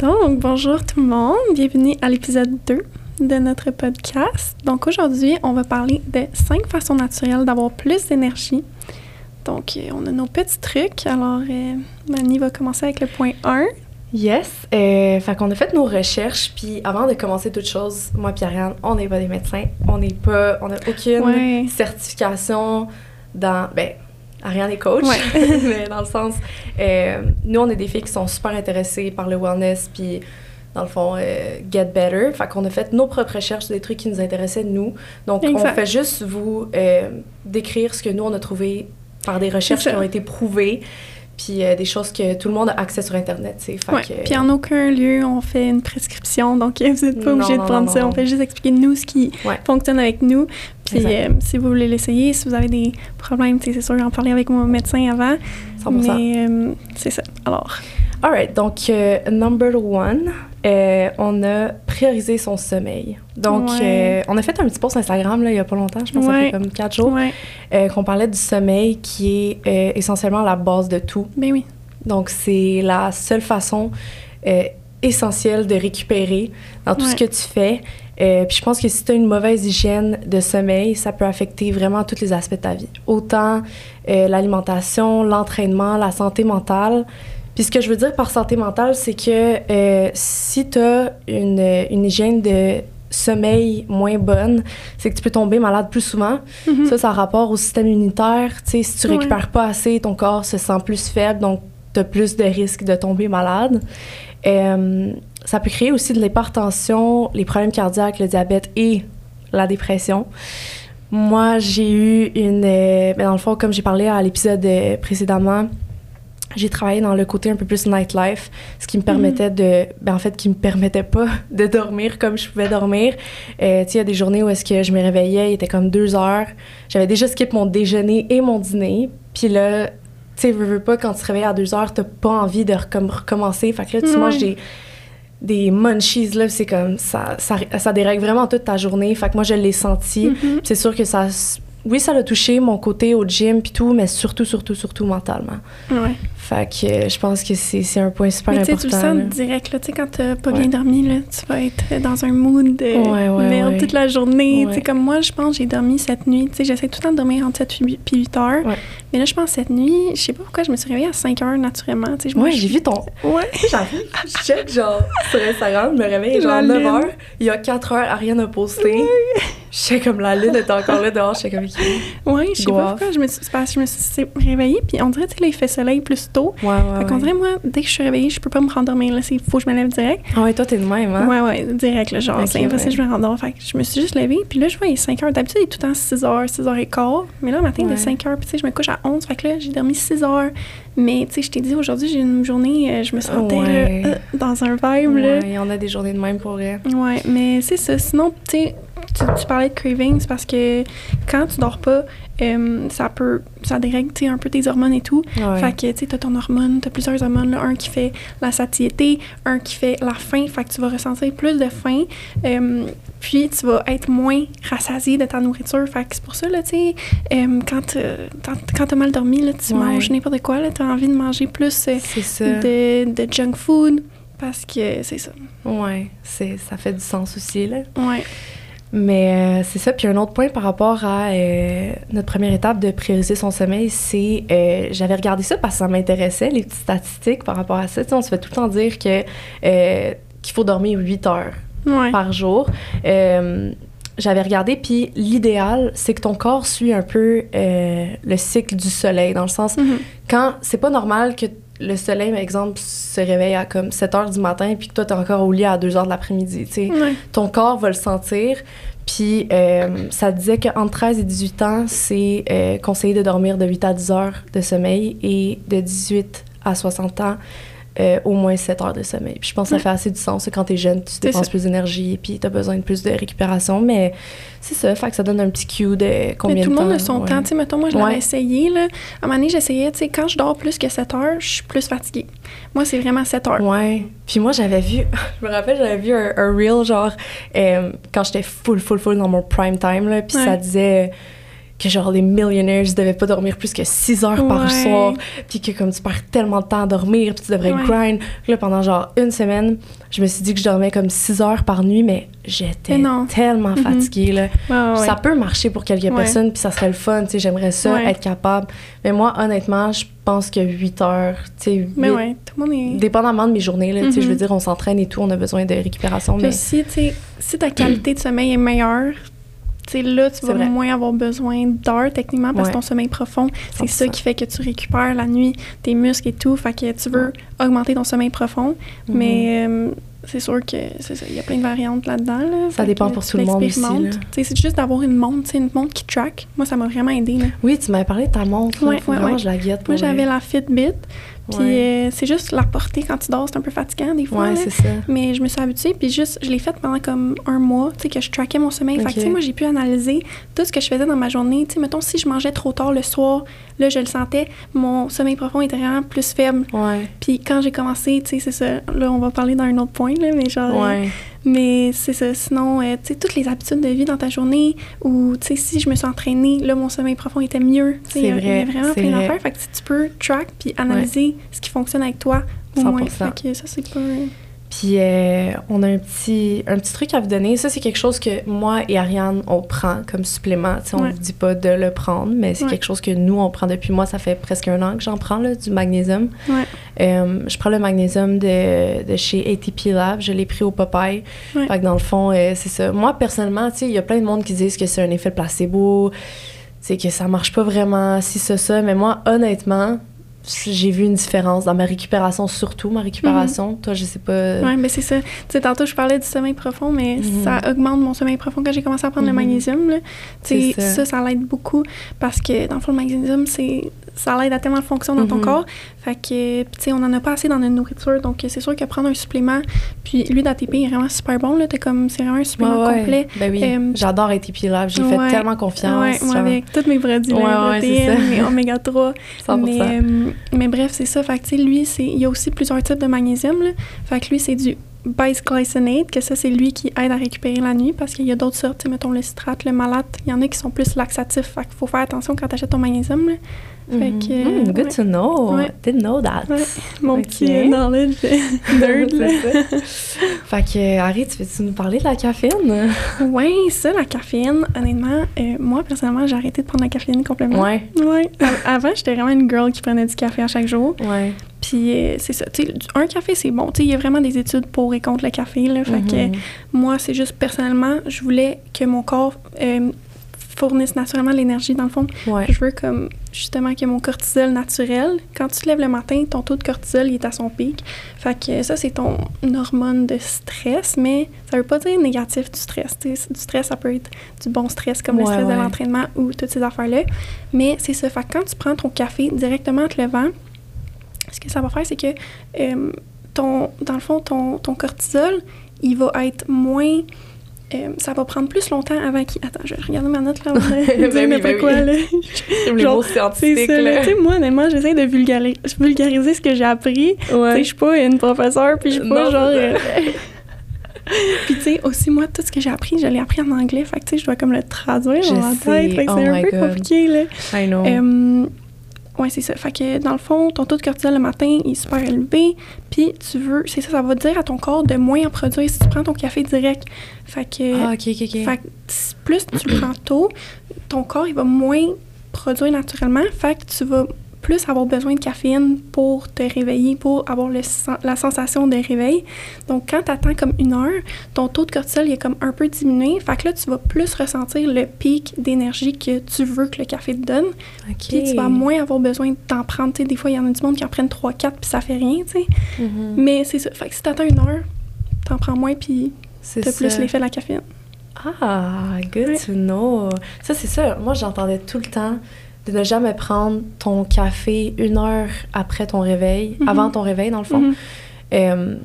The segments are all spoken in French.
Donc, bonjour tout le monde. Bienvenue à l'épisode 2 de notre podcast. Donc, aujourd'hui, on va parler de 5 façons naturelles d'avoir plus d'énergie. Donc, euh, on a nos petits trucs. Alors, euh, Mani va commencer avec le point 1. Yes. Euh, fait qu'on a fait nos recherches, puis avant de commencer toute chose, moi et Ariane, on n'est pas des médecins. On n'est pas... On n'a aucune Ouais. certification dans... Ben, Ariane est coach, Ouais. mais dans le sens... euh, nous, on est des filles qui sont super intéressées par le wellness, puis dans le fond, euh, get better. Fait qu'on a fait nos propres recherches, des trucs qui nous intéressaient, nous. Donc, on fait juste vous euh, décrire ce que nous, on a trouvé par des recherches qui ont été prouvées, puis euh, des choses que tout le monde a accès sur Internet. Fait Ouais. que- Puis en aucun lieu, on fait une prescription. Donc, vous n'êtes pas obligé de prendre non, ça. non. On fait juste expliquer nous ce qui Ouais. fonctionne avec nous. Puis, euh, si vous voulez l'essayer, si vous avez des problèmes, c'est sûr, j'en parlais avec mon médecin avant. 100%. Mais euh, c'est ça. Alors, Alright, donc euh, number one, euh, on a priorisé son sommeil. Donc, Ouais. euh, on a fait un petit post Instagram là, il y a pas longtemps, je pense que ça Ouais. fait comme quatre jours, ouais. qu'on parlait du sommeil qui est essentiellement la base de tout. Ben oui. Donc, c'est la seule façon essentielle de récupérer dans tout Ouais. ce que tu fais. Euh, puis je pense que si tu as une mauvaise hygiène de sommeil, ça peut affecter vraiment tous les aspects de ta vie. Autant euh, l'alimentation, l'entraînement, la santé mentale. Puis ce que je veux dire par santé mentale, c'est que euh, si tu as une, une hygiène de sommeil moins bonne, c'est que tu peux tomber malade plus souvent. Mhm. Ça, ça a rapport au système immunitaire. Si tu Ouais. récupères pas assez, ton corps se sent plus faible, donc tu as plus de risques de tomber malade. Euh, ça peut créer aussi de l'hypertension, les problèmes cardiaques, le diabète et la dépression. Moi, j'ai eu une... euh, ben, dans le fond, comme j'ai parlé à l'épisode euh, précédemment, j'ai travaillé dans le côté un peu plus nightlife, ce qui me permettait de... Ben, en fait, qui me permettait pas de dormir comme je pouvais dormir. Euh, tu sais, il y a des journées où est-ce que je me réveillais, il était comme deux heures. J'avais déjà skip mon déjeuner et mon dîner. Puis là, tu sais, veux, veux pas, quand tu te réveilles à deux heures, t'as pas envie de recom- recommencer. Fait que là, tu manges des, des munchies, là, c'est comme... Ça, ça, ça dérègle vraiment toute ta journée. Fait que moi, je l'ai senti. Puis C'est sûr que ça... Oui, ça l'a touché, mon côté au gym puis tout, mais surtout, surtout, surtout mentalement. Ouais. Fait que euh, je pense que c'est un point super Mais important. tu le sens là. direct, là. Tu sais, quand t'as pas Ouais. bien dormi, là, tu vas être dans un mood de Ouais, ouais, merde toute la journée. Tu sais, comme moi, je pense, j'ai dormi cette nuit. Tu sais, j'essaie tout le temps de dormir entre 7 et 8 heures. Ouais. Mais là, je pense, cette nuit, je sais pas pourquoi, je me suis réveillée à 5 heures naturellement. Tu sais, je Ouais, j'ai vu ton. Ouais. J'arrive, je check genre sur Instagram, je me réveille genre La 9 lune. heures. Il y a 4 heures, Ariane a posté. Je sais comme la lune est encore là dehors, je sais comme. Ouais, je sais pas pourquoi. Je me suis, c'est parce que je me suis réveillée, puis on dirait, tu sais, là, il fait soleil plus tôt. Ouais, ouais. Fait qu'on ouais. dirait, moi, dès que je suis réveillée, je peux pas me rendormir. Là, il faut que je me lève direct. Ah ouais, toi t'es de même, hein? Ouais, ouais, direct, là, genre, Ok, c'est impossible, ouais. je me rendors. Fait que je me suis juste levée, puis là, je vois, il est 5 heures. D'habitude, il est tout le temps 6 heures, 6 heures et quart. Mais là, le matin, il Ouais. est 5 heures, puis tu sais, je me couche à 11. Fait que là, j'ai dormi 6 heures. Mais tu sais, je t'ai dit, aujourd'hui, j'ai une journée, euh, je me sentais Ouais. là, euh, dans un vibe, là. Ouais, il y en a des journées de même pour vrai. Ouais, mais c'est ça. Sinon, tu sais, tu, tu parlais de craving, c'est parce que quand tu dors pas, euh, ça peut, ça dérègle, tu un peu tes hormones et tout. Ouais. Fait que, tu t'as ton hormone, t'as plusieurs hormones, là, un qui fait la satiété, un qui fait la faim, fait que tu vas ressentir plus de faim, euh, puis tu vas être moins rassasié de ta nourriture, fait que c'est pour ça, là, tu sais, euh, quand quand t'as mal dormi, là, tu Ouais. manges n'importe quoi, là, t'as envie de manger plus euh, de, de junk food, parce que c'est ça. Ouais, c'est, ça fait du sens aussi, là. Ouais. Mais euh, c'est ça. Puis un autre point par rapport à euh, notre première étape de prioriser son sommeil, c'est euh, j'avais regardé ça parce que ça m'intéressait, les petites statistiques par rapport à ça. On se fait tout le temps dire que euh, qu'il faut dormir 8 heures Ouais. par jour. J'avais regardé, puis l'idéal, c'est que ton corps suit un peu le cycle du soleil, dans le sens, Mhm. quand c'est pas normal que le soleil, par exemple, se réveille à comme 7 heures du matin, puis que toi, t'es encore au lit à 2 heures de l'après-midi, Ouais. ton corps va le sentir. Puis euh, ça disait qu'entre 13 et 18 ans, c'est euh, conseillé de dormir de 8 à 10 heures de sommeil et de 18 à 60 ans, euh, au moins 7 heures de sommeil. Puis je pense que ça Ouais. fait assez du sens. Quand t'es jeune, tu dépenses ça. plus d'énergie puis t'as besoin de plus de récupération. Mais c'est ça, fait que ça donne un petit cue de combien Mais tout de le temps. monde a son ouais. temps. Tu sais, mettons, moi, je l'avais Ouais. essayé, là. À un moment donné, j'essayais, tu sais, quand je dors plus que 7 heures, je suis plus fatiguée. Moi, c'est vraiment 7 heures. Ouais. Puis moi, j'avais vu, je me rappelle, j'avais vu un, un reel, genre, euh, quand j'étais full, full, full dans mon prime time, là, puis Ouais. ça disait, que genre les millionaires devaient pas dormir plus que 6 heures par soir, puis que comme tu perds tellement de temps à dormir, puis tu devrais Ouais. grind. Là, pendant genre une semaine, je me suis dit que je dormais comme 6 heures par nuit, mais j'étais tellement Mhm. fatiguée, là. Ouais. Ça peut marcher pour quelques personnes, puis ça serait le fun, tu sais, j'aimerais ça, être capable. Mais moi, honnêtement, je pense que 8 heures, tu sais, Mais huit- ouais, tout le monde est. dépendamment de mes journées, là, tu sais, je veux Mhm. dire, on s'entraîne et tout, on a besoin de récupération, Puis mais aussi, tu sais, si ta qualité de sommeil est meilleure, tu sais, là, tu vas vrai. moins avoir besoin d'heures, techniquement, parce Ouais. que ton sommeil profond, c'est ça 100%. qui fait que tu récupères la nuit tes muscles et tout. Fait que tu veux augmenter ton sommeil profond. Mhm. Mais euh, c'est sûr que il y a plein de variantes là-dedans. là. Ça dépend que pour tout le monde aussi, là. C'est juste d'avoir une montre, une montre qui track. Moi, ça m'a vraiment aidé. Là. Oui, tu m'avais parlé de ta montre, là, Ouais, ouais, vraiment je la guette. Moi, j'avais la Fitbit. Puis Ouais. euh, c'est juste la porter quand tu dors, c'est un peu fatigant des fois. Ouais, c'est ça. Mais je me suis habituée, puis juste, je l'ai faite pendant comme un mois, tu sais, que je traquais mon sommeil. Fait que, Ok. tu sais, moi, j'ai pu analyser tout ce que je faisais dans ma journée. Tu sais, mettons, si je mangeais trop tard le soir, là, je le sentais, mon sommeil profond était vraiment plus faible. Ouais. Puis quand j'ai commencé, tu sais, c'est ça. Là, on va parler d'un autre point, là, mais genre. euh, Ouais. Mais c'est ça. Sinon, euh, tu sais, toutes les habitudes de vie dans ta journée, ou, tu sais, si je me suis entraînée, là, mon sommeil profond était mieux. Tu sais, il y a- C'est Il y a vrai, vraiment plein d'affaires. Fait que tu peux track puis analyser ce qui fonctionne avec toi, au moins. 100%. Fait que ça, c'est pas. Puis euh, on a un petit, un petit truc à vous donner. Ça, c'est quelque chose que moi et Ariane, on prend comme supplément. On ne Ouais. vous dit pas de le prendre, mais c'est Ouais. quelque chose que nous, on prend depuis moi. Ça fait presque un an que j'en prends, là, du magnésium. Ouais. Euh, je prends le magnésium de, de chez ATP Lab. Je l'ai pris au Popeye. Fait que dans le fond, euh, c'est ça. Moi, personnellement, tu sais, il y a plein de monde qui disent que c'est un effet placebo, c'est que ça marche pas vraiment, si ça, ça. Mais moi, honnêtement, j'ai vu une différence dans ma récupération, surtout ma récupération. Toi, je sais pas. Oui, mais c'est ça. Tu sais, tantôt, je parlais du sommeil profond, mais Mhm. ça augmente mon sommeil profond quand j'ai commencé à prendre Mhm. le magnésium. là. Ça. ça, ça, l'aide beaucoup parce que, dans le fond, le magnésium, c'est ça l'aide à tellement de fonctions dans ton Mhm. corps. Fait que, tu sais, on en a pas assez dans notre nourriture. Donc, c'est sûr que prendre un supplément, puis lui d'ATP est vraiment super bon. Là, T'es comme, c'est vraiment un supplément Ouais, ouais. complet. Ben oui, Euh, j'adore ATP Lab. J'ai ouais. fait tellement confiance. Ouais, moi, avec tous mes produits, mes oméga 3. 100%. Mais, euh, mais bref, c'est ça. Fait que, tu sais, lui, il y a aussi plusieurs types de magnésium. Là. Fait que lui, c'est du bisglycinate, que ça, c'est lui qui aide à récupérer la nuit parce qu'il y a d'autres sortes. Mettons le citrate, le malate. Il y en a qui sont plus laxatifs. Fait qu'il faut faire attention quand tu achètes ton magnésium. Là. Fait Mhm. que, Mm, good ouais. to know. Ouais. Didn't know that. Ouais. Mon Ok. petit knowledge nerd. là. Fait que, Harry, tu veux-tu nous parler de la caféine? Ouais, ça, la caféine, honnêtement, euh, moi, personnellement, j'ai arrêté de prendre la caféine complètement. Ouais. Ouais. Avant, j'étais vraiment une girl qui prenait du café à chaque jour. Ouais. Puis euh, c'est ça. Tu sais, un café, c'est bon. Tu sais, il y a vraiment des études pour et contre le café. Là, fait que Mhm. moi, c'est juste personnellement, je voulais que mon corps euh, fournisse naturellement l'énergie. Dans le fond, Ouais. je veux comme justement que mon cortisol naturel, quand tu te lèves le matin, ton taux de cortisol il est à son pic. Fait que ça, c'est ton hormone de stress, mais ça veut pas dire négatif du stress. Du stress, ça peut être du bon stress comme le stress ouais. de l'entraînement ou toutes ces affaires-là. Mais c'est ça. Fait que quand tu prends ton café directement en te levant, ce que ça va faire, c'est que euh, ton, dans le fond, ton, ton cortisol, il va être moins. Euh, ça va prendre plus longtemps avant qu'il. Attends, je vais regarder ma note là. avant de Ben oui, ben quoi, oui. là. Les Genre, mots C'est scientifiques, ça, là. là. Tu sais, moi, honnêtement, j'essaie de vulgari- vulgariser ce que j'ai appris. Ouais. je suis pas une professeure, puis je suis pas Non, genre. c'est euh, puis tu sais, aussi, moi, tout ce que j'ai appris, je l'ai appris en anglais. Fait que tu sais, je dois comme le traduire Je dans ma sais. tête. Fait que Oh c'est un peu God. compliqué, là. I know. Euh, ouais, c'est ça. Fait que dans le fond, ton taux de cortisol le matin il est super élevé. Puis tu veux, c'est ça, ça va dire à ton corps de moins en produire si tu prends ton café direct. Fait que, ah, ok, ok, ok. fait que plus tu prends tôt, ton corps il va moins produire naturellement. Fait que tu vas plus avoir besoin de caféine pour te réveiller, pour avoir le la sensation de réveil. Donc, quand tu attends comme une heure, ton taux de cortisol il est comme un peu diminué. Fait que là, tu vas plus ressentir le pic d'énergie que tu veux que le café te donne. Ok. Puis tu vas moins avoir besoin d'en prendre. Tu des fois, il y en a du monde qui en prennent 3-4 puis ça fait rien, tu sais. Mhm. Mais c'est ça. Fait que si t'attends une heure, t'en prends moins puis t'as plus l'effet de la caféine. Ah, good Ouais. to know. Ça, c'est ça. Moi, j'entendais tout le temps de ne jamais prendre ton café une heure après ton réveil, Mhm. avant ton réveil, dans le fond. Mhm. Euh,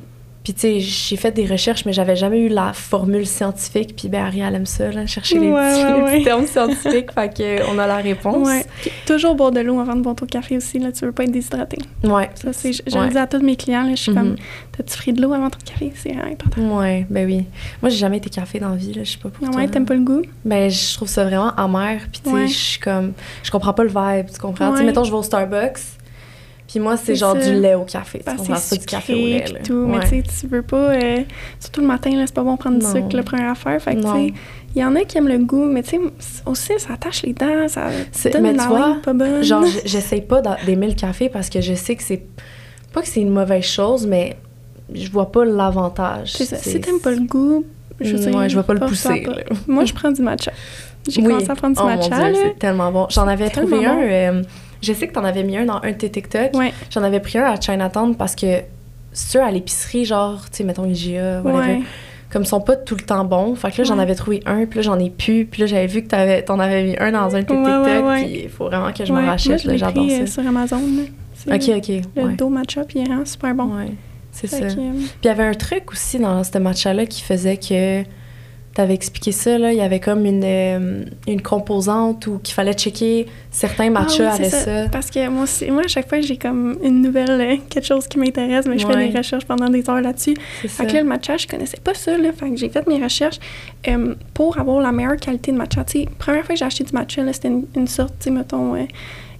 Puis, tu sais, j'ai fait des recherches, mais j'avais jamais eu la formule scientifique. Puis, ben, Ariel aime ça, là, chercher les, petits, ouais, les ouais. petits termes scientifiques. fait que, on a la réponse. Puis toujours boire de l'eau avant de boire ton café aussi, là, tu veux pas être déshydraté. Ouais. Ça, c'est, je, je le dis à tous mes clients, là, je suis comme, t'as-tu pris de l'eau avant ton café? C'est important. Ouais, ben oui. Moi, j'ai jamais été café dans la vie, là. Je sais pas pour Ah ouais, t'aimes pas le goût? Ben, je trouve ça vraiment amer. Puis, tu sais, je suis comme. Je comprends pas le vibe, tu comprends? Tu sais, mettons, je vais au Starbucks. Puis, moi, c'est genre ça. du lait au café. C'est du café au lait. là. tout. Mais tu sais, tu veux pas... euh, surtout le matin, c'est pas bon de prendre du sucre, la première affaire. Fait que, tu sais, il y en a qui aiment le goût, mais tu sais, aussi, ça attache les dents, ça donne mais une tu vois, haleine pas bonne. Genre, j'essaye pas d'a- d'aimer le café parce que je sais que c'est. Pas que c'est une mauvaise chose, mais je vois pas l'avantage. Si t'aimes pas le goût, je sais Ouais, je vais pas le pousser, pas. Moi, je prends du matcha. J'ai Oui. commencé à prendre du Oh mon matcha, c'est tellement bon. J'en avais trouvé un. euh, je sais que t'en avais mis un dans un de tes TikTok. Ouais. J'en avais pris un à Chinatown parce que ceux à l'épicerie, genre, tu sais, mettons IGA, whatever, Ouais. comme ils sont pas tout le temps bons. Fait que là, j'en avais trouvé un, puis là, j'en ai plus. Puis là, j'avais vu que t'en avais mis un dans un de tes TikTok, puis il faut vraiment que je m'en Moi, rachète, je j'adore pris euh, ça. sur Amazon, là. Ok, ok. Le dos matcha, puis il est vraiment super bon. Ouais, c'est ça. que, euh, Puis il y avait un truc aussi dans ce matcha-là qui faisait que t'avais expliqué ça, là. Il y avait comme une, euh, une composante où qu'il fallait checker certains matchas Ah oui, ça. Parce que moi aussi, moi, à chaque fois, j'ai comme une nouvelle, euh, quelque chose qui m'intéresse, mais je Ouais. fais des recherches pendant des heures là-dessus. Fait que là, le matcha, je connaissais pas ça, là. Fait que j'ai fait mes recherches euh, pour avoir la meilleure qualité de matcha. Tu sais, première fois que j'ai acheté du matcha, là, c'était une, une sorte, tu sais, mettons,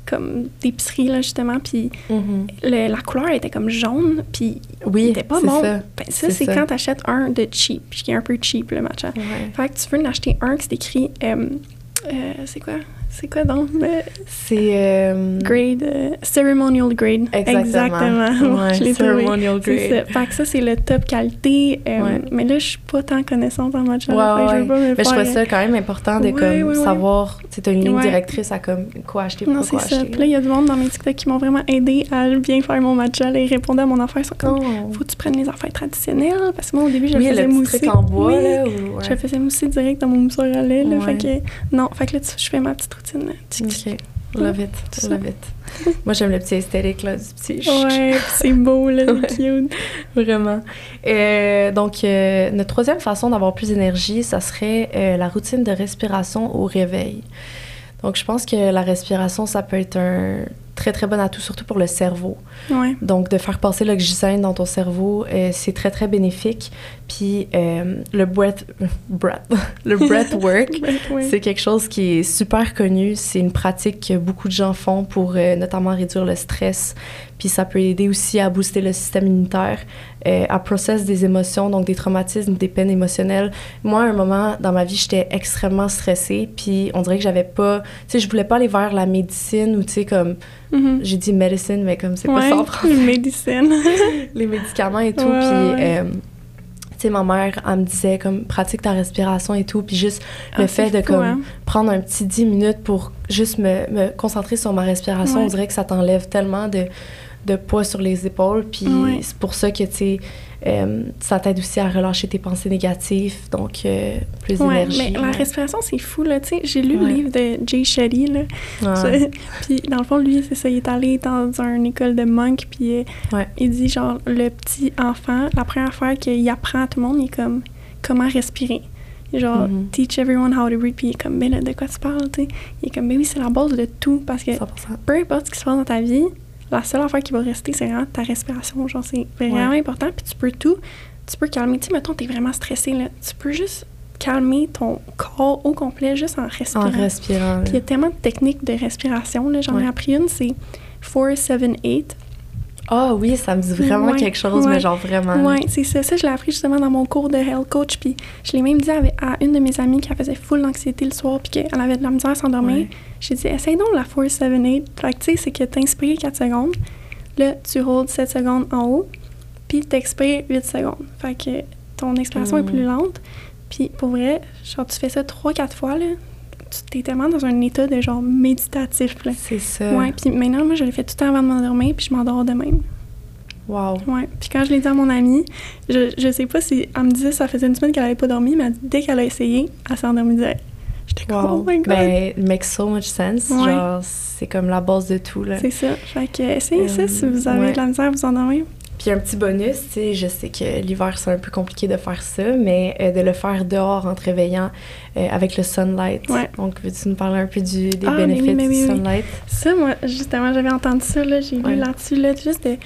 comme d'épicerie, là, justement. Puis le- la couleur était comme jaune, puis Oui, il était pas bon. ça. Ben, ça, C'est quand t'achètes un de cheap, qui est un peu cheap, le matcha. Ouais. Fait que tu veux en acheter un qui c'est écrit... euh, euh, c'est quoi? C'est quoi donc? C'est. euh, grade, euh, ceremonial grade. Exactement. Ouais, je l'ai trouvé. ceremonial grade. ça. Fait que ça, c'est le top qualité. euh, Ouais. Mais là, je suis pas tant connaissante en matcha. Ouais, ouais. je veux pas me Mais je trouvais ça quand même important de Ouais, comme, ouais, ouais. savoir, tu t'as une ligne Ouais. directrice à comme quoi acheter, Non, pourquoi c'est ça. acheter. Puis là, il y a du monde dans mes TikTok qui m'ont vraiment aidé à bien faire mon matcha. Là, ils répondaient à mon affaire. Ils sont comme, Oh. faut que tu prennes les affaires traditionnelles. Parce que moi, au début, je oui, le faisais le mousser. truc en bois, Oui. là. ou- ouais. Je le faisais mousser direct dans mon mousseur à lait. Ouais. Fait que, non, fait que là, tu- je fais ma petite Ok. Love it. Love it. Moi, j'aime le petit esthétique, là, du petit. Ouais, c'est beau, là, cute. Vraiment. Euh, donc, euh, notre troisième façon d'avoir plus d'énergie, ça serait euh, la routine de respiration au réveil. Donc, je pense que la respiration, ça peut être un très, très bon atout, surtout pour le cerveau. Ouais. Donc, de faire passer l'oxygène dans ton cerveau, euh, c'est très, très bénéfique. Puis, euh, le breath, breath, le breathwork, Ouais. c'est quelque chose qui est super connu. C'est une pratique que beaucoup de gens font pour euh, notamment réduire le stress. Puis ça peut aider aussi à booster le système immunitaire, à processer des émotions, donc des traumatismes, des peines émotionnelles. Moi, à un moment dans ma vie, j'étais extrêmement stressée. Puis on dirait que j'avais pas... Tu sais, je voulais pas aller vers la médecine ou, tu sais, comme... Mhm. J'ai dit medicine, mais comme c'est pas ça en français. médecine. Les médicaments et tout. Puis... euh, tu sais, ma mère, elle me disait comme pratique ta respiration et tout, puis juste le Ah, fait c'est de fou, comme hein. prendre un petit 10 minutes pour juste me, me concentrer sur ma respiration, Ouais. on dirait que ça t'enlève tellement de, de poids sur les épaules. Puis Ouais. c'est pour ça que, tu sais, euh, ça t'aide aussi à relâcher tes pensées négatives, donc euh, plus Ouais, d'énergie. mais la respiration, c'est fou, là. J'ai lu Ouais. le livre de Jay Shetty, là. Ouais. puis, dans le fond, lui, c'est ça, il est allé dans une école de monk, puis euh, il dit, genre, le petit enfant, la première affaire qu'il apprend à tout le monde, il est comme, comment respirer. Genre, Mhm. teach everyone how to breathe, puis il est comme, ben là, de quoi tu parles, tu? Il est comme, ben oui, c'est la base de tout, parce que 100%. peu importe ce qui se passe dans ta vie, la seule affaire qui va rester, c'est vraiment ta respiration. Genre, c'est vraiment Ouais. important. Puis tu peux tout, tu peux calmer. Tu sais, mettons, t'es vraiment stressé, là. Tu peux juste calmer ton corps au complet juste en respirant. En respirant. Puis il y a tellement de techniques de respiration, là. J'en ai appris une, c'est 4-7-8. Ah oui, ça me dit vraiment Ouais, quelque chose, ouais. mais genre vraiment. Ouais, c'est ça. Ça, je l'ai appris justement dans mon cours de health coach. Puis je l'ai même dit à une de mes amies qui faisait full d'anxiété le soir, puis qu'elle avait de la misère à s'endormir. Ouais. J'ai dit, essaye donc la 4-7-8. Fait que tu sais, c'est que t'inspires 4 secondes. Là, tu hold 7 secondes en haut, puis t'expires 8 secondes. Fait que ton expiration est Mm. plus lente. Puis pour vrai, genre, tu fais ça 3-4 fois, là, tu t'es tellement dans un état de genre méditatif, là. C'est ça. Ouais, puis maintenant, moi, je le fais tout le temps avant de m'endormir, puis je m'endors de même. Wow. Ouais. Puis quand je l'ai dit à mon amie, je, je sais pas si elle me disait ça faisait une semaine qu'elle avait pas dormi, mais dès qu'elle a essayé, elle s'est endormie direct. J'étais Wow. oh my god. Ben, it makes so much sense. Ouais. Genre, c'est comme la base de tout, là. C'est ça. Fait que essayez Euh, ça si vous avez ouais. de la misère à vous endormir. Puis un petit bonus, tu sais, je sais que l'hiver, c'est un peu compliqué de faire ça, mais euh, de le faire dehors en te réveillant euh, avec le sunlight. Ouais. Donc, veux-tu nous parler un peu du, des Ah, oui, bénéfices oui, du oui. sunlight? Ça, moi, justement, j'avais entendu ça, là, j'ai Ouais. lu là-dessus, là, juste de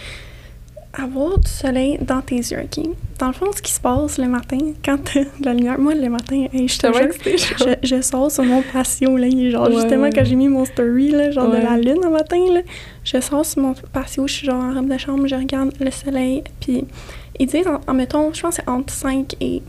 avoir du soleil dans tes yeux, OK? Dans le fond, ce qui se passe le matin, quand t'as de la lumière, moi, le matin, hey, je te jure, je, je sors sur mon patio, là, genre, Ouais, justement, ouais. quand j'ai mis mon story, là, genre Ouais. de la lune le matin, là, je sors sur mon patio, je suis genre en robe de chambre, je regarde le soleil, puis ils disent, en, en mettons, je pense que c'est entre 5 et,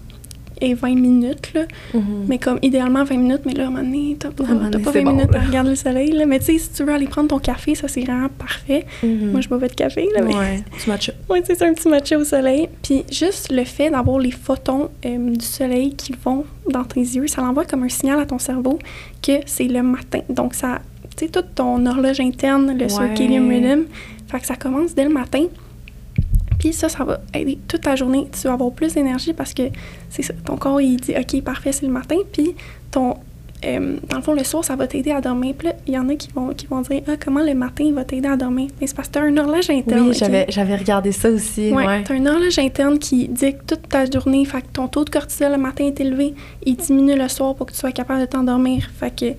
et 20 minutes, là, Mhm. mais comme idéalement 20 minutes, mais là, à un moment donné, t'as pas, donné, pas c'est 20 bon, minutes à regarder le soleil, là. Mais tu sais, si tu veux aller prendre ton café, ça, c'est vraiment parfait. Mhm. Moi, je bois pas de café, là, mais... Ouais, tu matches. Ouais, c'est un petit matcha au soleil. Puis juste le fait d'avoir les photons euh, du soleil qui vont dans tes yeux, ça l'envoie comme un signal à ton cerveau que c'est le matin. Donc, ça... Tu sais, toute ton horloge interne, le Ouais. circadian rhythm, fait que ça commence dès le matin. Puis ça, ça va aider toute ta journée. Tu vas avoir plus d'énergie parce que c'est ça. Ton corps, il dit OK, parfait, c'est le matin. Puis ton. euh, dans le fond, le soir, ça va t'aider à dormir. Puis là, il y en a qui vont, qui vont dire Ah, comment le matin, il va t'aider à dormir Mais c'est parce que tu as un horloge interne. Oui, j'avais, j'avais regardé ça aussi. Ouais, Ouais. t'as un horloge interne qui dicte toute ta journée. Fait que ton taux de cortisol le matin est élevé. Il diminue le soir pour que tu sois capable de t'endormir. Fait que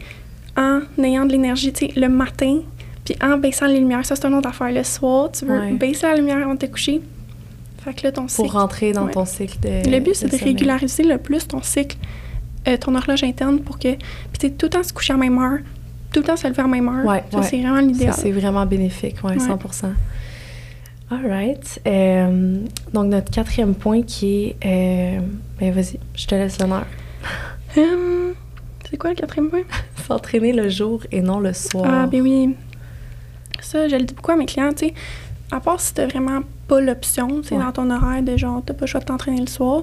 en ayant de l'énergie, tu sais, le matin, puis en baissant les lumières, ça c'est une autre affaire. Le soir, tu veux Ouais. baisser la lumière avant de te coucher. Fait que là, ton Pour cycle. rentrer dans Ouais. ton cycle de. Le but, c'est de régulariser le plus ton cycle, euh, ton horloge interne pour que. Puis tu tout le temps se coucher à même heure, tout le temps se lever à même heure. Ouais, ça, c'est vraiment Ça, l'idéal. c'est vraiment bénéfique, ouais, Ouais. 100%. All right. Euh, donc, notre quatrième point qui est... euh, ben, vas-y, je te laisse l'honneur. Hum, c'est quoi le quatrième point? S'entraîner le jour et non le soir. Ah, ben oui. Ça, je le dis beaucoup à mes clients, tu sais. À part si t'as vraiment pas l'option, tu sais, Ouais. dans ton horaire de genre, t'as pas le choix de t'entraîner le soir,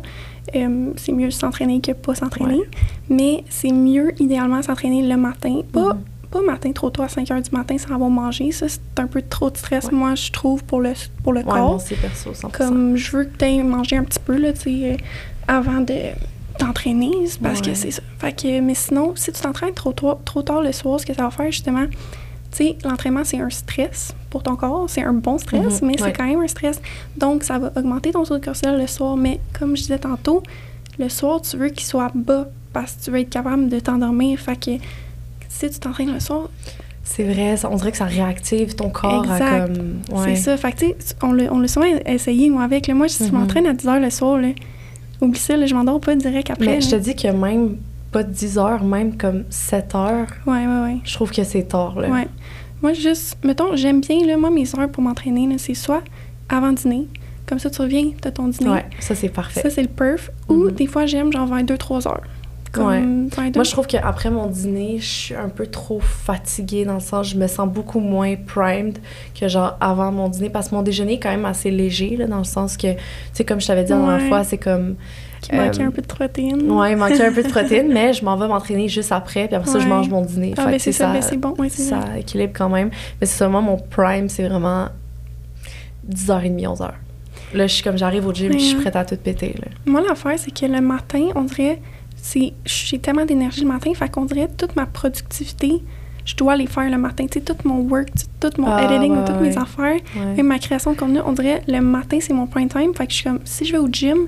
euh, c'est mieux s'entraîner que pas s'entraîner. Ouais. Mais c'est mieux, idéalement, s'entraîner le matin. Pas, Mhm. pas matin trop tôt à 5 h du matin sans avoir mangé. Ça, c'est un peu trop de stress, Ouais. moi, je trouve, pour le, pour le corps. moi perso, 100%. Comme je veux que tu aies mangé un petit peu, là, tu sais, euh, avant de t'entraîner, parce que c'est ça. Fait que, mais sinon, si tu t'entraînes trop, tôt- trop tard le soir, ce que ça va faire, justement, sais, l'entraînement, c'est un stress pour ton corps. C'est un bon stress, Mhm, mais ouais. c'est quand même un stress. Donc, ça va augmenter ton taux de cortisol le soir. Mais comme je disais tantôt, le soir, tu veux qu'il soit bas parce que tu veux être capable de t'endormir. Fait que si tu t'entraînes le soir, C'est vrai, ça- on dirait que ça réactive ton corps Exact. à comme... Ouais. C'est ça. Fait que, tu sais, on l'a on l'a souvent essayé, moi, avec. Là, moi, si je Mhm. m'entraîne à 10 heures le soir, là, oublie ça, là, je m'endors pas direct après. Mais je te dis que même pas 10 heures, même comme 7 heures, Ouais, ouais, ouais. je trouve que c'est tard, là. ouais. Moi, juste, mettons, j'aime bien, là, moi, mes heures pour m'entraîner, c'est soit avant dîner, comme ça, tu reviens, t'as ton dîner. Ouais, ça, c'est parfait. Ça, c'est le perf. Ou Mhm. des fois, j'aime, genre, vers 2-3 heures. Comme Ouais. Moi, je trouve qu'après mon dîner, je suis un peu trop fatiguée dans le sens, je me sens beaucoup moins primed que genre avant mon dîner parce que mon déjeuner est quand même assez léger, là, dans le sens que, tu sais, comme je t'avais dit la dernière fois, c'est comme. Qui manquait euh, un peu de protéines. Ouais, il manquait un peu de protéines, mais je m'en vais m'entraîner juste après, puis après ça, je mange mon dîner. Ah, ben que, c'est ça, ben c'est bon. Ça vrai. équilibre quand même. Mais c'est seulement mon prime, c'est vraiment 10h30, 11h. Là, je suis comme, j'arrive au gym, puis je suis prête à tout péter, là. Moi, l'affaire, c'est que le matin, on dirait, j'ai tellement d'énergie le matin, fait qu'on dirait toute ma productivité, je dois les faire le matin. Tu sais, tout mon work, tout mon Ah, editing, ouais, toutes ouais. mes affaires, Ouais. même ma création de contenu, on dirait le matin, c'est mon prime time. Fait que je suis comme, si je vais au gym,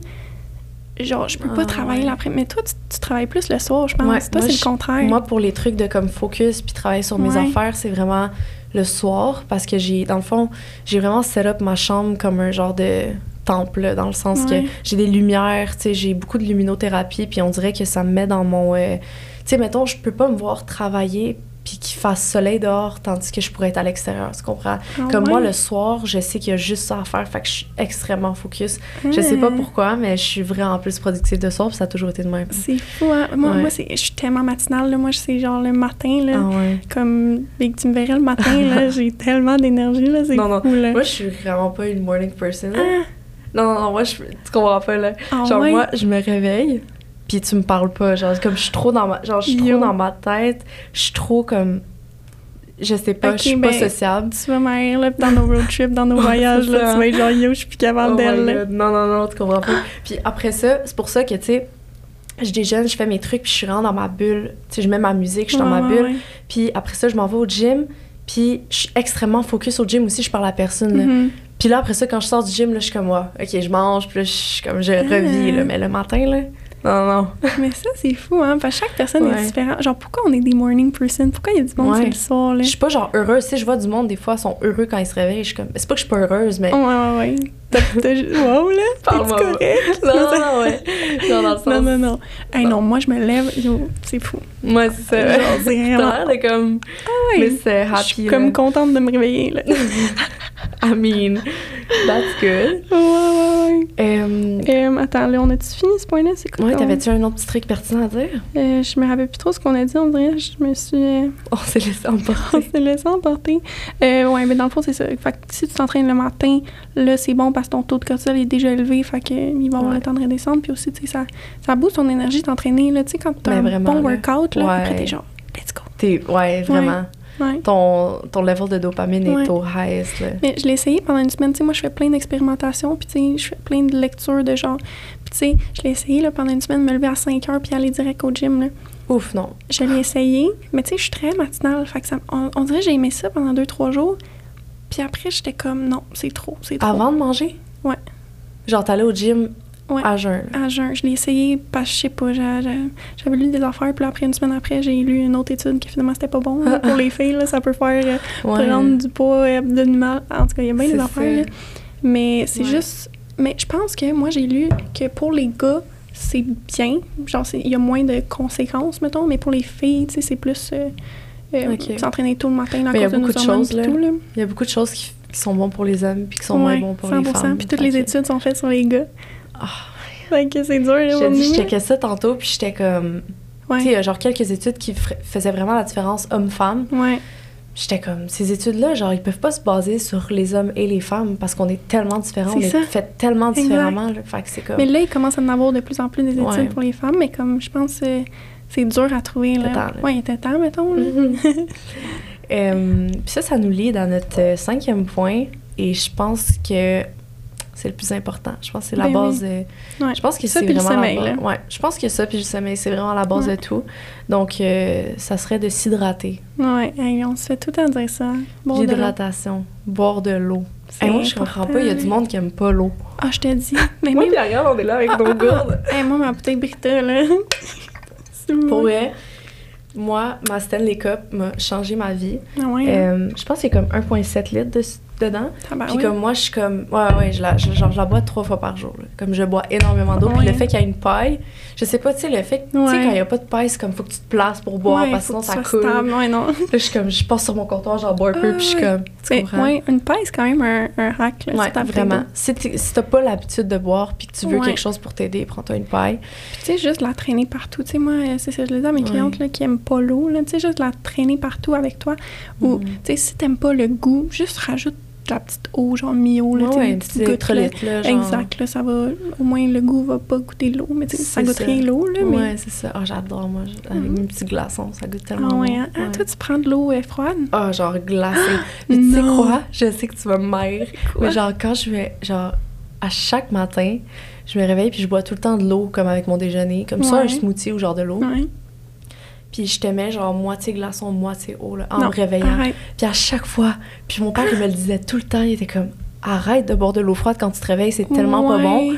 genre, je peux pas Ah, travailler ouais. l'après. Mais toi, tu, tu travailles plus le soir, je pense. Ouais, toi, moi, c'est le contraire. Moi, pour les trucs de comme focus puis travailler sur mes affaires, c'est vraiment le soir parce que j'ai, dans le fond, j'ai vraiment set up ma chambre comme un genre de temple, là, dans le sens Ouais. que j'ai des lumières, tu sais, j'ai beaucoup de luminothérapie, puis on dirait que ça me met dans mon... euh, tu sais, mettons, je peux pas me voir travailler puis qu'il fasse soleil dehors, tandis que je pourrais être à l'extérieur, tu comprends? Ah Comme ouais? moi, le soir, je sais qu'il y a juste ça à faire, fait que je suis extrêmement focus. Je sais pas pourquoi, mais je suis vraiment plus productive de soir, puis ça a toujours été de même. C'est fou, hein? Moi, Ouais. moi je suis tellement matinale, là. Moi, c'est genre le matin, là. Ah ouais. Comme, dès que tu me verrais le matin, là, j'ai tellement d'énergie, là. C'est fou, là. Moi, je suis vraiment pas une morning person. là. Ah, Non, non, non, moi, je, tu comprends pas, là. ah genre, ouais? moi, je me réveille, puis tu me parles pas. Genre, comme je suis trop dans ma, genre, je suis trop dans ma tête. Je suis trop comme. Je sais pas, Ok, je suis pas sociable. Tu vas m'aller, là, dans nos road trips, dans nos voyages, là, tu vas être genre, yo, je suis plus capable Oh d'elle. Non, non, non, tu comprends pas. puis après ça, c'est pour ça que, tu sais, je déjeune, je fais mes trucs, puis je suis vraiment dans ma bulle. Tu sais, je mets ma musique, je suis dans Ouais, ma bulle. ouais. Puis après ça, je m'en vais au gym, puis je suis extrêmement focus au gym aussi, je parle à personne. là. Mhm. Puis là, après ça, quand je sors du gym, là, je suis comme, ouais, OK, je mange, puis là, je suis comme, je revis, là. Mais le matin, là, non, non. Mais ça, c'est fou, hein? Parce que chaque personne Ouais. est différente. Genre, pourquoi on est des morning person? Pourquoi il y a du monde Ouais. le soir, là? Je suis pas genre heureuse. Tu sais, je vois du monde, des fois, ils sont heureux quand ils se réveillent. Je suis comme, c'est pas que je suis pas heureuse, mais. Ouais, ouais, ouais. T'as, t'as, wow, là, Parle-moi. correct? Non, non, non, ouais. Non, dans le sens. Non, non, non. Hey, non, moi, je me lève, yo, c'est fou. Moi, c'est ça. L'air de comme. Ah c'est Je suis comme contente de me réveiller, là. I mean, that's good. ouais, ouais, Euh, ouais. Euh, attends, là, on a-tu fini ce point-là? C'est quoi? ouais, t'avais-tu un autre petit truc pertinent à dire? Euh, je me rappelle plus trop ce qu'on a dit, on dirait. Je me suis... euh, On s'est laissé On emporter. s'est laissé emporter. Euh, ouais, mais dans le fond, c'est ça. Fait que si tu t'entraînes le matin, là, c'est bon parce que ton taux de cortisol est déjà élevé. Fait que, euh, il va avoir Ouais. le temps de redescendre. Puis aussi, tu sais, ça, ça booste ton énergie t'entraîner. Là, tu sais, quand t'as Ben, un vraiment, bon là. workout, là, après, Ouais. t'es genre, let's go. T'es, ouais, vraiment. Ouais. Ton, ton level de dopamine Ouais. est au highest, là. Mais je l'ai essayé pendant une semaine. Tu sais, moi, je fais plein d'expérimentations. Puis, tu sais, je fais plein de lectures de genre. Puis, tu sais, je l'ai essayé là, pendant une semaine, me lever à 5 heures puis aller direct au gym. Là. Ouf, non. Je l'ai essayé, mais tu sais, je suis très matinale. Fait que ça, on, on dirait que j'ai aimé ça pendant 2-3 jours. Puis après, j'étais comme, non, c'est trop, c'est trop. Avant de manger? Ouais. Genre, t'allais au gym Ouais. à jeun. à jeun. Je l'ai essayé parce que je sais pas, j'a- j'a- j'avais lu des affaires, puis après une semaine après, j'ai lu une autre étude qui finalement c'était pas bon là, pour les filles. Là, ça peut faire euh, prendre du poids euh, abdominal. En tout cas, il y a bien des affaires. là. Mais c'est Ouais. juste. Mais je pense que moi, j'ai lu que pour les gars, c'est bien. Genre, c'est- il y a moins de conséquences, mettons, mais pour les filles, tu sais, c'est plus. euh, euh, Ok. S'entraîner tôt le matin, là, à Mais il y a cause de nos hormones choses, là. tout, là. Il y a beaucoup de choses qui, qui sont bons pour les hommes puis qui sont moins bons pour les femmes. Puis toutes les études sont faites sur les gars. Que c'est dur, Je nous, je checkais ça tantôt, puis j'étais comme... Ouais. Tu sais, il y a genre quelques études qui faisaient vraiment la différence homme-femme. Ouais. J'étais comme, ces études-là, genre, ils peuvent pas se baser sur les hommes et les femmes parce qu'on est tellement différents, on C'est est ça. fait tellement Exact. différemment. là. Fait que comme... Mais là, il commence à en avoir de plus en plus des études Ouais. pour les femmes, mais comme je pense que c'est dur à trouver. Là. temps, là. Ouais, il était temps, mettons. Là. Mhm. Euh, Puis ça, ça nous lie dans notre euh, cinquième point, et je pense que c'est le plus important. Je pense que c'est la Ben base... oui. Ouais. Je pense que Ça, c'est puis le vraiment sommeil, la là. base. Ouais, je pense que ça puis le sommeil, c'est vraiment la base Ouais. de tout. Donc euh, ça serait de s'hydrater. Ouais, hey, on se fait tout temps dire ça. Boire de l'eau. L'hydratation, boire de l'eau. C'est Hey, moi je comprends pas, il y a du monde qui aime pas l'eau. Ah, je te dis. Mais Moi même... puis regarde, on est là avec nos gourdes. Hey, moi, ma bouteille Brita, là. C'est Pour vrai, moi, ma Stanley Cup m'a changé ma vie. Ah ouais. Euh, je pense y a comme 1,7 litres de- dedans. Tabarouette. Puis comme moi, je suis comme... Ouais, ouais, je la, je, genre, je la bois trois fois par jour. là. Comme je bois énormément d'eau. Puis Ouais. le fait qu'il y a une paille, je sais pas, tu sais, le fait que, tu sais, Ouais. quand il y a pas de paille, c'est comme, faut que tu te places pour boire, Ouais, parce que sinon ça coule. stable. Ouais, non. Là, je suis comme, je passe sur mon comptoir, j'en bois un peu, Ah, puis je suis ouais. comme, tu comprends? ouais, une paille, c'est quand même un, un hack, là, Ouais, vraiment. Si tu si t'as pas l'habitude de boire, puis que tu veux Ouais. quelque chose pour t'aider, prends-toi une paille. Puis, tu sais, juste la traîner partout. Tu sais, moi, euh, c'est ça, je le dis à mes Ouais. clientes là, qui aiment pas l'eau, là. Tu sais, juste la traîner partout avec toi. Ou, Mhm. tu sais, si t'aimes pas le goût, juste rajoute la petite eau, genre mi-eau, là, Ouais, tu sais, ouais, une petite là. genre. Exact, là, ça va... Au moins, le goût va pas goûter l'eau, mais tu sais, ça goûte rien l'eau, là, mais... Ouais, c'est ça. Ah, j'adore, moi, avec Mhm. mes petits glaçons, ça goûte tellement Ah ouais, bon. hein? Ah, toi, tu prends de l'eau euh, froide? Ah, genre glacé. Puis tu sais quoi? Je sais que tu vas me maire. Mais genre, quand je vais. Genre, à chaque matin, je me réveille puis je bois tout le temps de l'eau, comme avec mon déjeuner. Comme ça, un smoothie ou genre de l'eau. Ouais. Puis je te mets genre moitié glaçon, moitié eau, là, en Non, me réveillant. Puis à chaque fois, puis mon père, il me le disait tout le temps, il était comme arrête de boire de l'eau froide quand tu te réveilles, c'est tellement pas bon.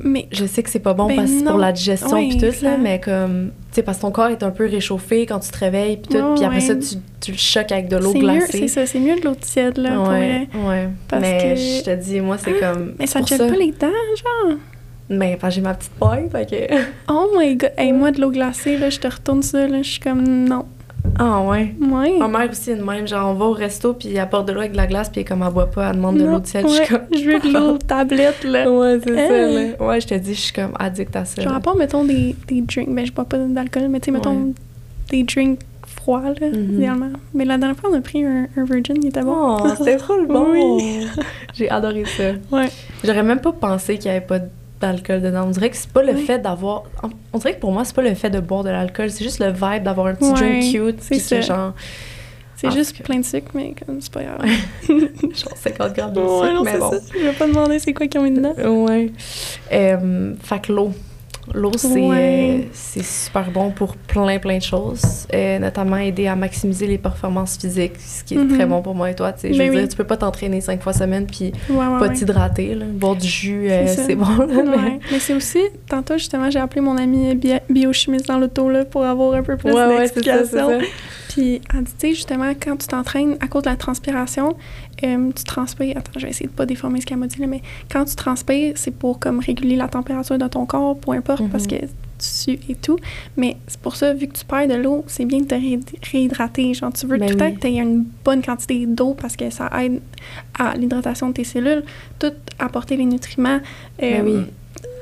Mais Je sais que c'est pas bon Ben parce que pour la digestion Ouais, puis tout, là, mais comme, tu sais, parce que ton corps est un peu réchauffé quand tu te réveilles puis tout, puis après ça, tu, tu le choques avec de l'eau c'est mieux, glacée. c'est ça, c'est mieux de l'eau tiède, là, ouais, ouais. Parce mais que- je te dis, moi, c'est comme. Mais ça te gèle pas les dents, genre? Mais j'ai ma petite paille, fait que. Oh my god! Hey, moi, de l'eau glacée, là, je te retourne ça, là, je suis comme non. Ah, ouais. Ouais. Ma mère aussi est de même. Genre, on va au resto, puis elle apporte de l'eau avec de la glace, puis comme elle boit pas, elle demande de l'eau tiède. Je ouais, suis comme. je veux de l'eau tablette, là. Ouais, c'est ça, là. Ouais, je te dis, je suis comme addict à ça. Genre, à part, mettons, des, des drinks. Ben, je bois pas d'alcool, mais tu sais, mettons, Ouais. des drinks froids, là, idéalement. Mais la dernière fois, on a pris un, un Virgin, il était bon. Oh, c'était full bon. Oui. J'ai adoré ça. Ouais. J'aurais même pas pensé qu'il y avait pas d'alcool dedans. On dirait que c'est pas le Oui. fait d'avoir. On dirait que pour moi, c'est pas le fait de boire de l'alcool, c'est juste le vibe d'avoir un petit Ouais, drink cute. c'est que genre, C'est En juste cas. plein de sucre, mais comme c'est pas grave. genre 50 grammes de ouais, sucre, non, mais bon. ça. Je vais pas demander c'est quoi qu'ils ont mis dedans. Ouais. Euh, fait que l'eau. L'eau, c'est Ouais. euh, super bon pour plein, plein de choses, euh, notamment aider à maximiser les performances physiques, ce qui est Mhm. très bon pour moi et toi. Je Ben veux oui. dire, tu peux pas t'entraîner cinq fois semaine puis Ouais, ouais, pas t'hydrater. Boire du jus, euh, C'est c'est bon. là, mais-. Mais c'est aussi, tantôt justement, j'ai appelé mon ami bi- biochimiste dans l'auto pour avoir un peu plus d'explications. Puis elle dit, justement, quand tu t'entraînes à cause de la transpiration, euh, tu transpires. Attends, je vais essayer de pas déformer ce qu'elle m'a dit, là, mais quand tu transpires, c'est pour comme réguler la température de ton corps, peu importe, Mhm. parce que tu sues et tout. Mais c'est pour ça, vu que tu perds de l'eau, c'est bien de te ré- réhydrater. Genre, tu veux Ben tout oui. que tu aies une bonne quantité d'eau parce que ça aide à l'hydratation de tes cellules, tout apporter les nutriments. Ben euh,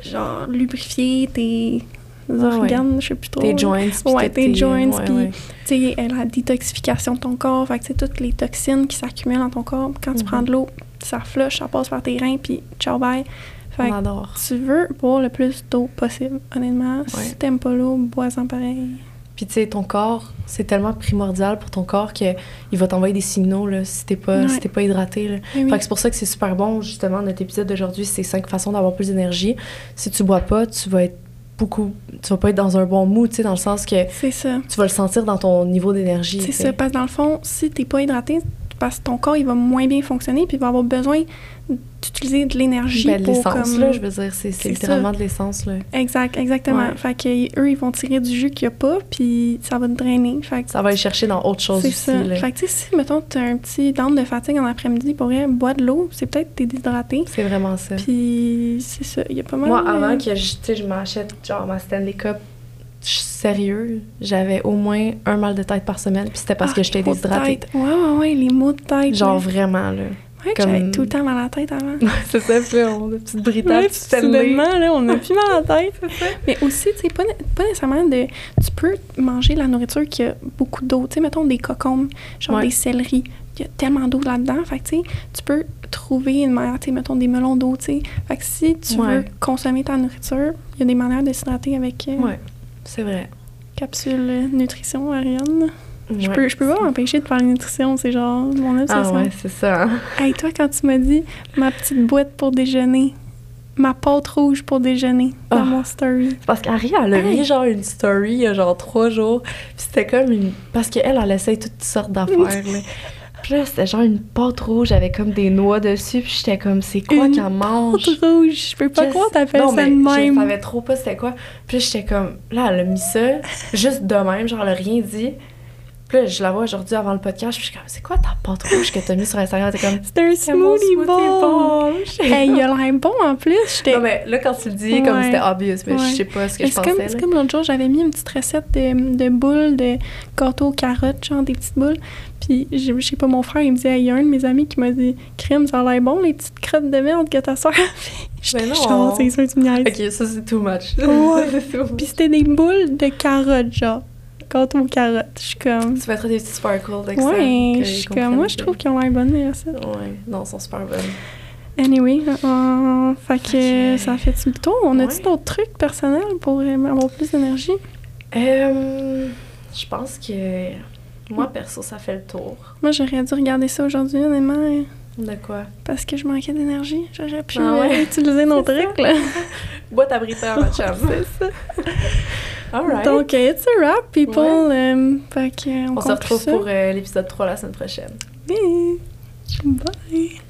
oui. Genre, lubrifier tes ouais. organes, je sais plus trop. Tes joints, Ouais, tes joints, ouais, puis ouais. tu sais, la détoxification de ton corps, fait que c'est toutes les toxines qui s'accumulent dans ton corps. Quand tu Mhm. prends de l'eau, ça flush, ça passe par tes reins, puis ciao bye. Fait On que tu veux boire le plus d'eau possible, honnêtement. Ouais. Si t'aimes pas l'eau, bois-en pareil. Puis tu sais, ton corps, c'est tellement primordial pour ton corps qu'il va t'envoyer des signaux là, si t'es pas, Ouais. si t'es pas hydraté. Là. Mais oui. Fait que c'est pour ça que c'est super bon, justement, notre épisode d'aujourd'hui, c'est cinq façons d'avoir plus d'énergie. Si tu bois pas, tu vas être beaucoup... Tu vas pas être dans un bon mood, tu sais, dans le sens que ça. tu vas le sentir dans ton niveau d'énergie. C'est ça, parce que dans le fond, si t'es pas hydraté, parce que ton corps, il va moins bien fonctionner, puis il va avoir besoin d'utiliser de l'énergie Ben, de pour l'essence, comme... là, je veux dire, c'est, littéralement de l'essence, là. Exact, exactement. Ouais. Fait que eux, ils vont tirer du jus qu'il n'y a pas, puis ça va te drainer. Fait que Ça va aller chercher dans autre chose aussi, ça. là. Fait que, tu sais, si, mettons, tu as un petit down de fatigue en après-midi, pour vrai, bois de l'eau, c'est peut-être que t'es déshydraté. C'est vraiment ça. Puis, c'est ça. Il y a pas mal Moi, avant que je, je m'achète genre ma Stanley Cup, sérieux, j'avais au moins un mal de tête par semaine, puis c'était parce Ah, que j'étais maux de déshydratée. Ouais, ouais, ouais, les maux de tête. Genre vraiment, là. Ouais, comme- j'avais tout le temps mal à la tête avant. c'est ça, puis là, on a une petite Ouais, britade, puis soudainement, là, on a plus mal à la tête. Mais aussi, tu sais, pas, pas nécessairement de... Tu peux manger la nourriture qui a beaucoup d'eau. Tu sais, mettons des cocombes, genre Ouais. des céleris. Il y a tellement d'eau là-dedans. Fait que, tu sais, tu peux trouver une manière, tu sais, mettons des melons d'eau, tu sais. Fait que si tu Ouais. veux consommer ta nourriture, il y a des manières de s'hydrater avec euh, Ouais, c'est vrai. capsule nutrition, Ariane. Je Ouais. peux, je peux pas m'empêcher de parler nutrition, c'est genre mon Ah obsession. ouais, c'est ça. Hey, toi, quand tu m'as dit ma petite boîte pour déjeuner, ma pâte rouge pour déjeuner dans Ah. mon story. C'est Parce qu'Harry, elle a Hey. mis genre une story il y a genre trois jours. Puis c'était comme une. Parce qu'elle, elle essaye toutes sortes d'affaires, là. Puis là, c'était genre une pâte rouge avec comme des noix dessus. Puis j'étais comme, c'est quoi qu'elle mange? Pâte rouge, je peux pas croire t'appelles non, ça de Je même. savais trop pas c'était quoi. Puis j'étais comme, là, elle a mis ça, juste de même, genre, elle a rien dit. Puis là, je la vois aujourd'hui avant le podcast, puis je suis comme, c'est quoi ta pâte rouge que t'as mis sur Instagram? T'es comme, C'est un smoothie bowl. J'étais Hey, il a l'air bon en plus. Non, mais là, quand tu le dis, comme c'était obvious, mais Ouais. je sais pas ce que Mais je pensais. c'est comme l'autre jour, j'avais mis une petite recette de, de boules de gâteau aux carottes, genre des petites boules. Puis, je je sais pas, mon frère, il me disait, il y a un de mes amis qui m'a dit, crème, ça a l'air bon, les petites crottes de merde que ta soeur a fait. Mais non. genre, c'est sûr, tu me. Ok, ça c'est too much. Ouais. C'est too much. Puis c'était des boules de carottes, genre. Gâteau aux carottes. Je suis comme. Tu mettrais des petits sparkles avec ça. Que je suis comme. Moi, je trouve qu'ils ont l'air bonnes, les recettes. Ouais, non, ils sont super bonnes. Anyway, euh, fait que Ok. ça fait le tour. On a-tu Ouais. d'autres trucs personnels pour euh, avoir plus d'énergie? Euh, je pense que moi, perso, ça fait le tour. Moi, j'aurais dû regarder ça aujourd'hui, honnêtement, euh, De quoi? parce que je manquais d'énergie. J'aurais pu Ah ouais? utiliser nos trucs, là. Bois ta briteur, ma chum. C'est ça. Alright. Donc, it's a wrap, people. Ouais. Euh, fait on, on se retrouve ça. pour euh, l'épisode 3 la semaine prochaine. Oui. Bye.